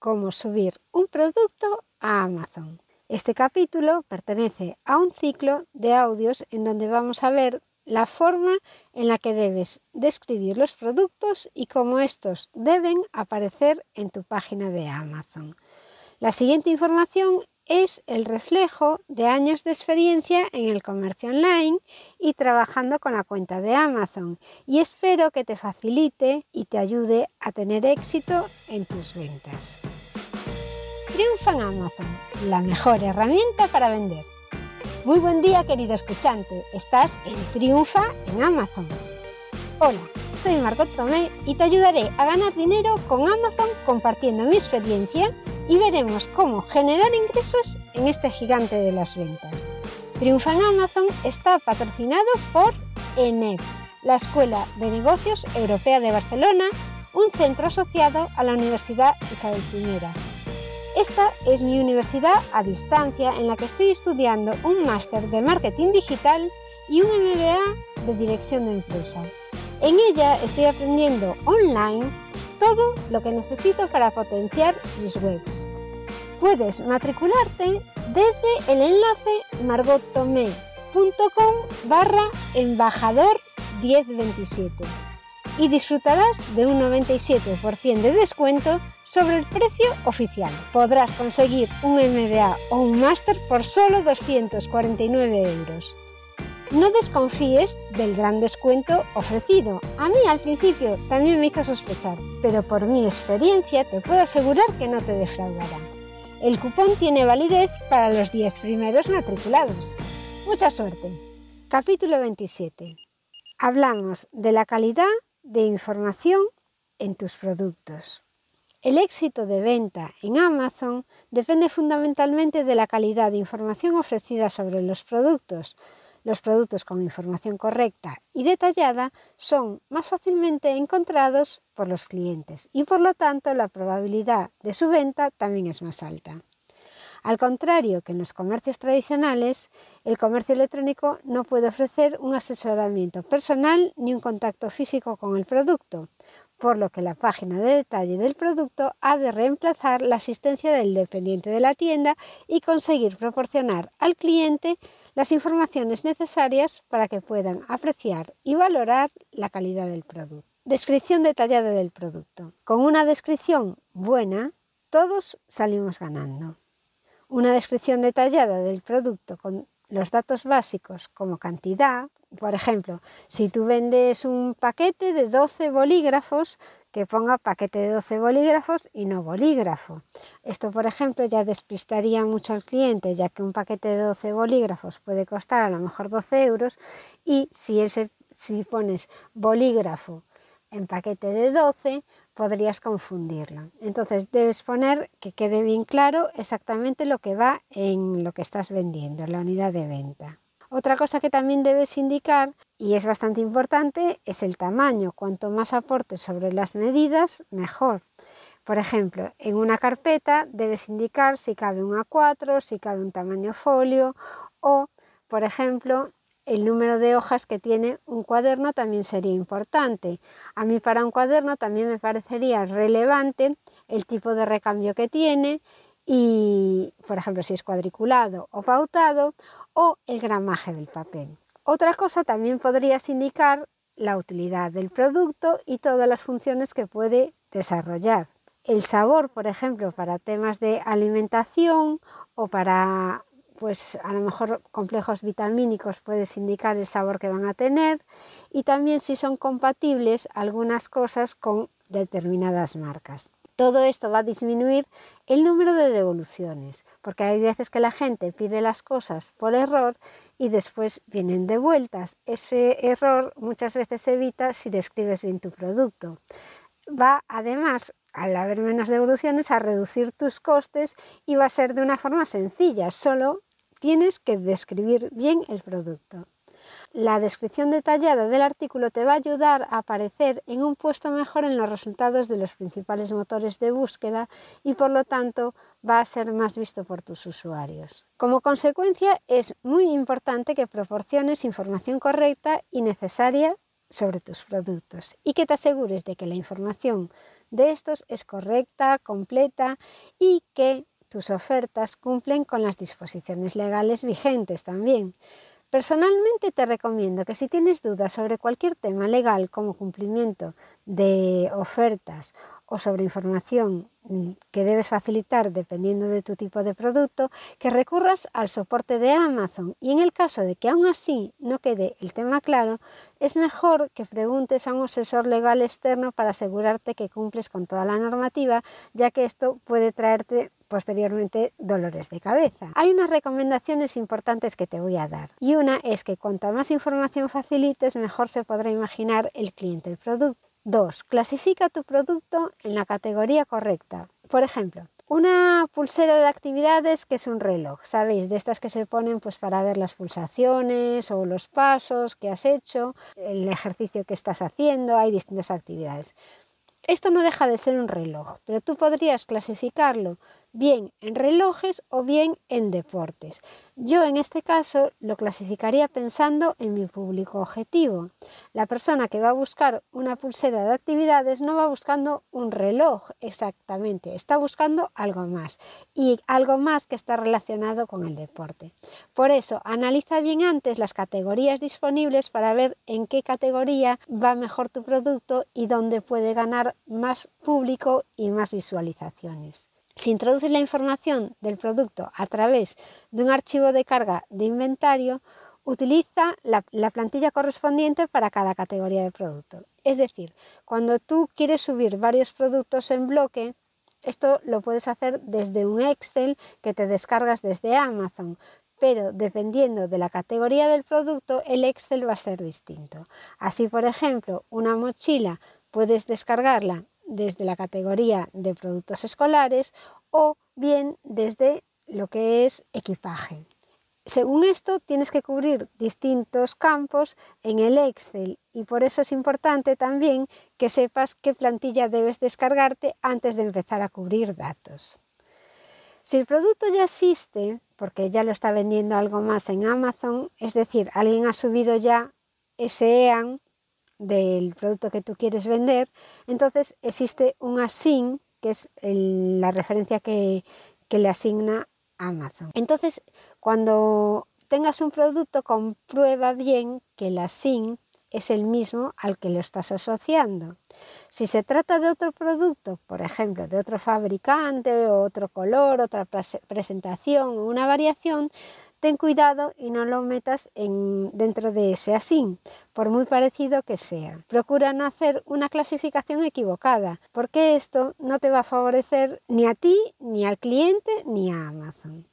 Cómo subir un producto a Amazon. Este capítulo pertenece a un ciclo de audios en donde vamos a ver la forma en la que debes describir los productos y cómo estos deben aparecer en tu página de Amazon. La siguiente información es el reflejo de años de experiencia en el comercio online y trabajando con la cuenta de Amazon y espero que te facilite y te ayude a tener éxito en tus ventas. Triunfa en Amazon, la mejor herramienta para vender. Muy buen día querido escuchante, estás en Triunfa en Amazon. Hola, soy Margot Tomé y te ayudaré a ganar dinero con Amazon compartiendo mi experiencia y veremos cómo generar ingresos en este gigante de las ventas. Triunfa en Amazon está patrocinado por ENEP, la Escuela de Negocios Europea de Barcelona, un centro asociado a la Universidad Isabel I. Esta es mi universidad a distancia en la que estoy estudiando un máster de marketing digital y un MBA de dirección de empresa. En ella estoy aprendiendo online todo lo que necesito para potenciar mis webs. Puedes matricularte desde el enlace margottomé.com barra embajador 1027 y disfrutarás de un 97% de descuento sobre el precio oficial. Podrás conseguir un MBA o un máster por solo 249 euros. No desconfíes del gran descuento ofrecido. A mí al principio también me hizo sospechar, pero por mi experiencia te puedo asegurar que no te defraudará. El cupón tiene validez para los 10 primeros matriculados. Mucha suerte. Capítulo 27. Hablamos de la calidad de información en tus productos. El éxito de venta en Amazon depende fundamentalmente de la calidad de información ofrecida sobre los productos, los productos con información correcta y detallada son más fácilmente encontrados por los clientes y por lo tanto la probabilidad de su venta también es más alta. Al contrario que en los comercios tradicionales, el comercio electrónico no puede ofrecer un asesoramiento personal ni un contacto físico con el producto, por lo que la página de detalle del producto ha de reemplazar la asistencia del dependiente de la tienda y conseguir proporcionar al cliente las informaciones necesarias para que puedan apreciar y valorar la calidad del producto. Descripción detallada del producto. Con una descripción buena, todos salimos ganando. Una descripción detallada del producto con los datos básicos como cantidad, por ejemplo, si tú vendes un paquete de 12 bolígrafos, que ponga paquete de 12 bolígrafos y no bolígrafo. Esto, por ejemplo, ya despistaría mucho al cliente, ya que un paquete de 12 bolígrafos puede costar a lo mejor 12 euros y si, pones bolígrafo en paquete de 12, podrías confundirlo. Entonces debes poner que quede bien claro exactamente lo que va en lo que estás vendiendo, en la unidad de venta. Otra cosa que también debes indicar, y es bastante importante, es el tamaño. Cuanto más aportes sobre las medidas, mejor. Por ejemplo, en una carpeta debes indicar si cabe un A4, si cabe un tamaño folio o, por ejemplo, el número de hojas que tiene un cuaderno también sería importante. A mí para un cuaderno también me parecería relevante el tipo de recambio que tiene y, por ejemplo, si es cuadriculado o pautado o el gramaje del papel. Otra cosa también podrías indicar la utilidad del producto y todas las funciones que puede desarrollar. El sabor, por ejemplo, para temas de alimentación o para pues a lo mejor complejos vitamínicos puedes indicar el sabor que van a tener y también si son compatibles algunas cosas con determinadas marcas. Todo esto va a disminuir el número de devoluciones, porque hay veces que la gente pide las cosas por error y después vienen devueltas. Ese error muchas veces se evita si describes bien tu producto. Va además, al haber menos devoluciones, a reducir tus costes y va a ser de una forma sencilla, solo tienes que describir bien el producto. La descripción detallada del artículo te va a ayudar a aparecer en un puesto mejor en los resultados de los principales motores de búsqueda y por lo tanto va a ser más visto por tus usuarios. Como consecuencia es muy importante que proporciones información correcta y necesaria sobre tus productos y que te asegures de que la información de estos es correcta, completa y que tus ofertas cumplen con las disposiciones legales vigentes también. Personalmente te recomiendo que si tienes dudas sobre cualquier tema legal como cumplimiento de ofertas o sobre información mm, que debes facilitar dependiendo de tu tipo de producto, que recurras al soporte de Amazon. Y en el caso de que aún así no quede el tema claro, es mejor que preguntes a un asesor legal externo para asegurarte que cumples con toda la normativa, ya que esto puede traerte posteriormente dolores de cabeza. Hay unas recomendaciones importantes que te voy a dar y una es que cuanta más información facilites, mejor se podrá imaginar el cliente el producto. 2. Clasifica tu producto en la categoría correcta. Por ejemplo, una pulsera de actividades que es un reloj, ¿sabéis? De estas que se ponen pues para ver las pulsaciones o los pasos que has hecho, el ejercicio que estás haciendo, hay distintas actividades. Esto no deja de ser un reloj, pero tú podrías clasificarlo bien en relojes o bien en deportes. Yo en este caso lo clasificaría pensando en mi público objetivo. La persona que va a buscar una pulsera de actividades no va buscando un reloj exactamente, está buscando algo más y algo más que está relacionado con el deporte. Por eso, analiza bien antes las categorías disponibles para ver en qué categoría va mejor tu producto y dónde puede ganar más público y más visualizaciones. Si introduces la información del producto a través de un archivo de carga de inventario, utiliza la, plantilla correspondiente para cada categoría de producto. Es decir, cuando tú quieres subir varios productos en bloque, esto lo puedes hacer desde un Excel que te descargas desde Amazon, pero dependiendo de la categoría del producto, el Excel va a ser distinto. Así, por ejemplo, una mochila puedes descargarla desde la categoría de productos escolares o bien desde lo que es equipaje. Según esto, tienes que cubrir distintos campos en el Excel y por eso es importante también que sepas qué plantilla debes descargarte antes de empezar a cubrir datos. Si el producto ya existe, porque ya lo está vendiendo algo más en Amazon, es decir, alguien ha subido ya ese EAN del producto que tú quieres vender, entonces existe un assign, que es la referencia que, que le asigna Amazon. Entonces, cuando tengas un producto, comprueba bien que el assign es el mismo al que lo estás asociando. Si se trata de otro producto, por ejemplo, de otro fabricante, otro color, otra presentación o una variación, ten cuidado y no lo metas en, dentro de ese así, por muy parecido que sea. Procura no hacer una clasificación equivocada, porque esto no te va a favorecer ni a ti, ni al cliente, ni a Amazon.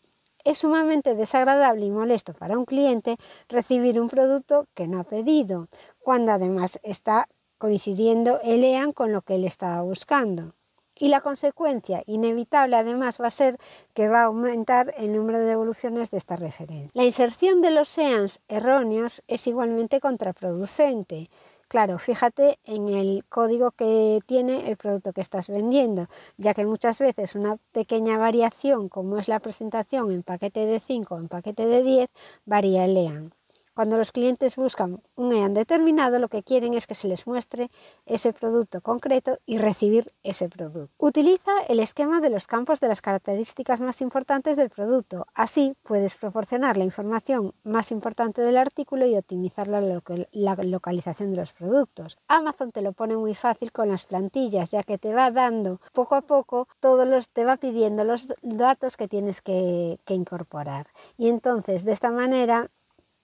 Es sumamente desagradable y molesto para un cliente recibir un producto que no ha pedido, cuando además está coincidiendo el EAN con lo que él estaba buscando. Y la consecuencia inevitable además va a ser que va a aumentar el número de devoluciones de esta referencia. La inserción de los SEANs erróneos es igualmente contraproducente. Claro, fíjate en el código que tiene el producto que estás vendiendo, ya que muchas veces una pequeña variación, como es la presentación en paquete de 5 o en paquete de 10, varía el EAN. Cuando los clientes buscan un EAN determinado, lo que quieren es que se les muestre ese producto concreto y recibir ese producto. Utiliza el esquema de los campos de las características más importantes del producto. Así puedes proporcionar la información más importante del artículo y optimizar la, localización de los productos. Amazon te lo pone muy fácil con las plantillas, ya que te va dando poco a poco todos los, te va pidiendo los datos que tienes que incorporar. Y entonces, de esta manera,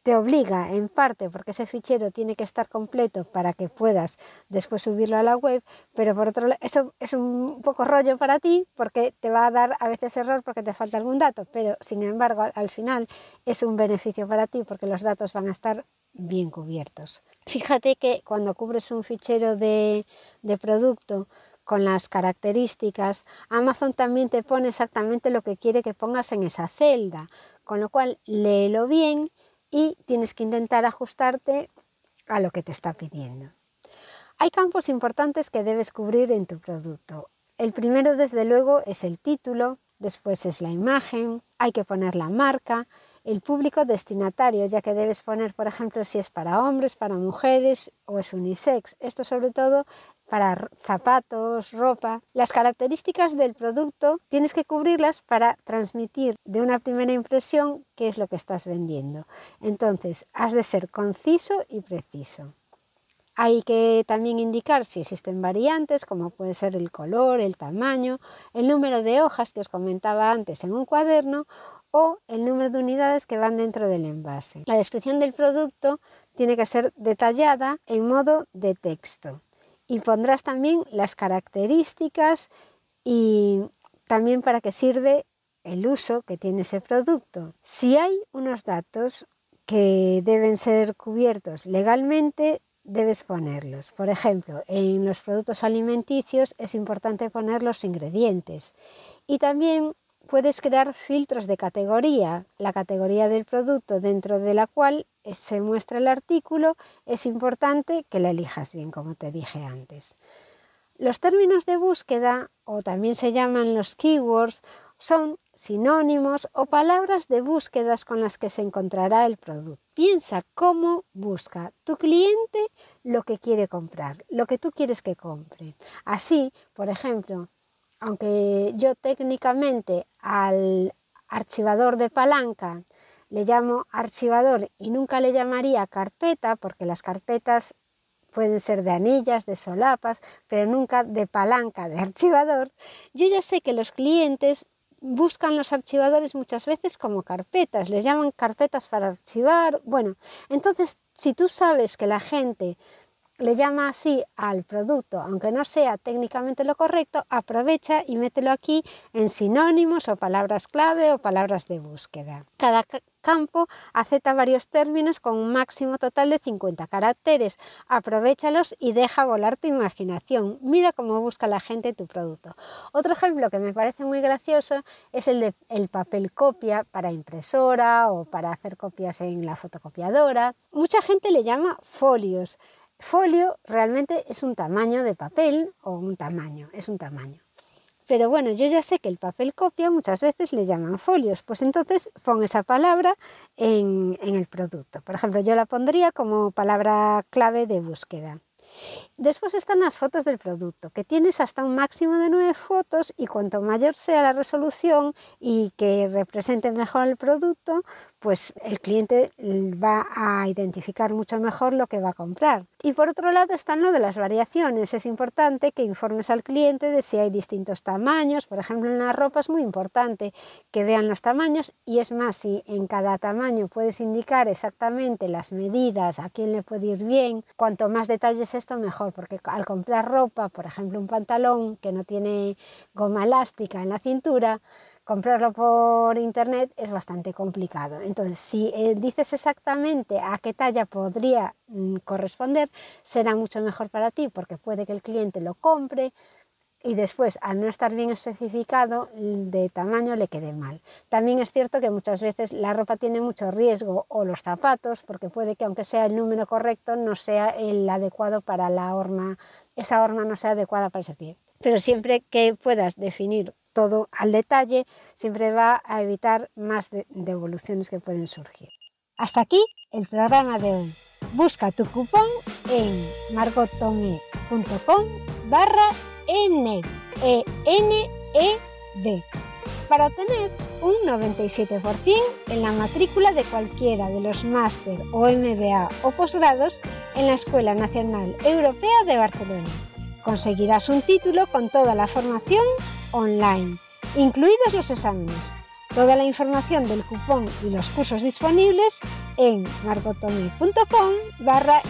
te obliga en parte porque ese fichero tiene que estar completo para que puedas después subirlo a la web, pero por otro lado eso es un poco rollo para ti porque te va a dar a veces error porque te falta algún dato, pero sin embargo al final es un beneficio para ti porque los datos van a estar bien cubiertos. Fíjate que cuando cubres un fichero de, de producto con las características, Amazon también te pone exactamente lo que quiere que pongas en esa celda, con lo cual léelo bien y tienes que intentar ajustarte a lo que te está pidiendo. Hay campos importantes que debes cubrir en tu producto. El primero, desde luego, es el título, después es la imagen, hay que poner la marca, el público destinatario, ya que debes poner, por ejemplo, si es para hombres, para mujeres o es unisex. Esto sobre todo para zapatos, ropa. Las características del producto tienes que cubrirlas para transmitir de una primera impresión qué es lo que estás vendiendo. Entonces, has de ser conciso y preciso. Hay que también indicar si existen variantes, como puede ser el color, el tamaño, el número de hojas que os comentaba antes en un cuaderno o el número de unidades que van dentro del envase. La descripción del producto tiene que ser detallada en modo de texto y pondrás también las características y también para qué sirve el uso que tiene ese producto. Si hay unos datos que deben ser cubiertos legalmente, debes ponerlos. Por ejemplo, en los productos alimenticios es importante poner los ingredientes y también puedes crear filtros de categoría. La categoría del producto dentro de la cual se muestra el artículo es importante que la elijas bien, como te dije antes. Los términos de búsqueda, o también se llaman los keywords, son sinónimos o palabras de búsquedas con las que se encontrará el producto. Piensa cómo busca tu cliente lo que quiere comprar, lo que tú quieres que compre. Así, por ejemplo, aunque yo técnicamente al archivador de palanca le llamo archivador y nunca le llamaría carpeta porque las carpetas pueden ser de anillas, de solapas, pero nunca de palanca, de archivador, yo ya sé que los clientes buscan los archivadores muchas veces como carpetas, les llaman carpetas para archivar. Bueno, entonces si tú sabes que la gente le llama así al producto, aunque no sea técnicamente lo correcto, aprovecha y mételo aquí en sinónimos o palabras clave o palabras de búsqueda. Cada campo acepta varios términos con un máximo total de 50 caracteres. Aprovechalos y deja volar tu imaginación. Mira cómo busca la gente tu producto. Otro ejemplo que me parece muy gracioso es el de el papel copia para impresora o para hacer copias en la fotocopiadora. Mucha gente le llama folios. Folio realmente es un tamaño de papel o un tamaño, es un tamaño. Pero bueno, yo ya sé que el papel copia muchas veces le llaman folios, pues entonces pon esa palabra en, en el producto. Por ejemplo, yo la pondría como palabra clave de búsqueda. Después están las fotos del producto, que tienes hasta un máximo de nueve fotos y cuanto mayor sea la resolución y que represente mejor el producto, pues el cliente va a identificar mucho mejor lo que va a comprar. Y por otro lado están lo de las variaciones. Es importante que informes al cliente de si hay distintos tamaños. Por ejemplo, en la ropa es muy importante que vean los tamaños y es más, si en cada tamaño puedes indicar exactamente las medidas, a quién le puede ir bien, cuanto más detalles esto mejor, porque al comprar ropa, por ejemplo, un pantalón que no tiene goma elástica en la cintura, comprarlo por internet es bastante complicado. Entonces, si eh, dices exactamente a qué talla podría mm, corresponder, será mucho mejor para ti porque puede que el cliente lo compre y después, al no estar bien especificado de tamaño, le quede mal. También es cierto que muchas veces la ropa tiene mucho riesgo o los zapatos, porque puede que aunque sea el número correcto, no sea el adecuado para la horma, esa horma no sea adecuada para ese pie. Pero siempre que puedas definir todo al detalle, siempre va a evitar más devoluciones que pueden surgir. Hasta aquí el programa de hoy. Busca tu cupón en margotome.com barra NED, e N -E -D, para obtener un 97% en la matrícula de cualquiera de los máster o MBA o posgrados en la Escuela Nacional Europea de Barcelona. Conseguirás un título con toda la formación online, incluidos los exámenes. Toda la información del cupón y los cursos disponibles en margotome.com barra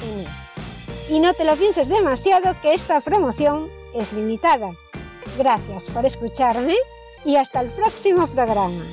Y no te lo pienses demasiado que esta promoción es limitada. Gracias por escucharme y hasta el próximo programa.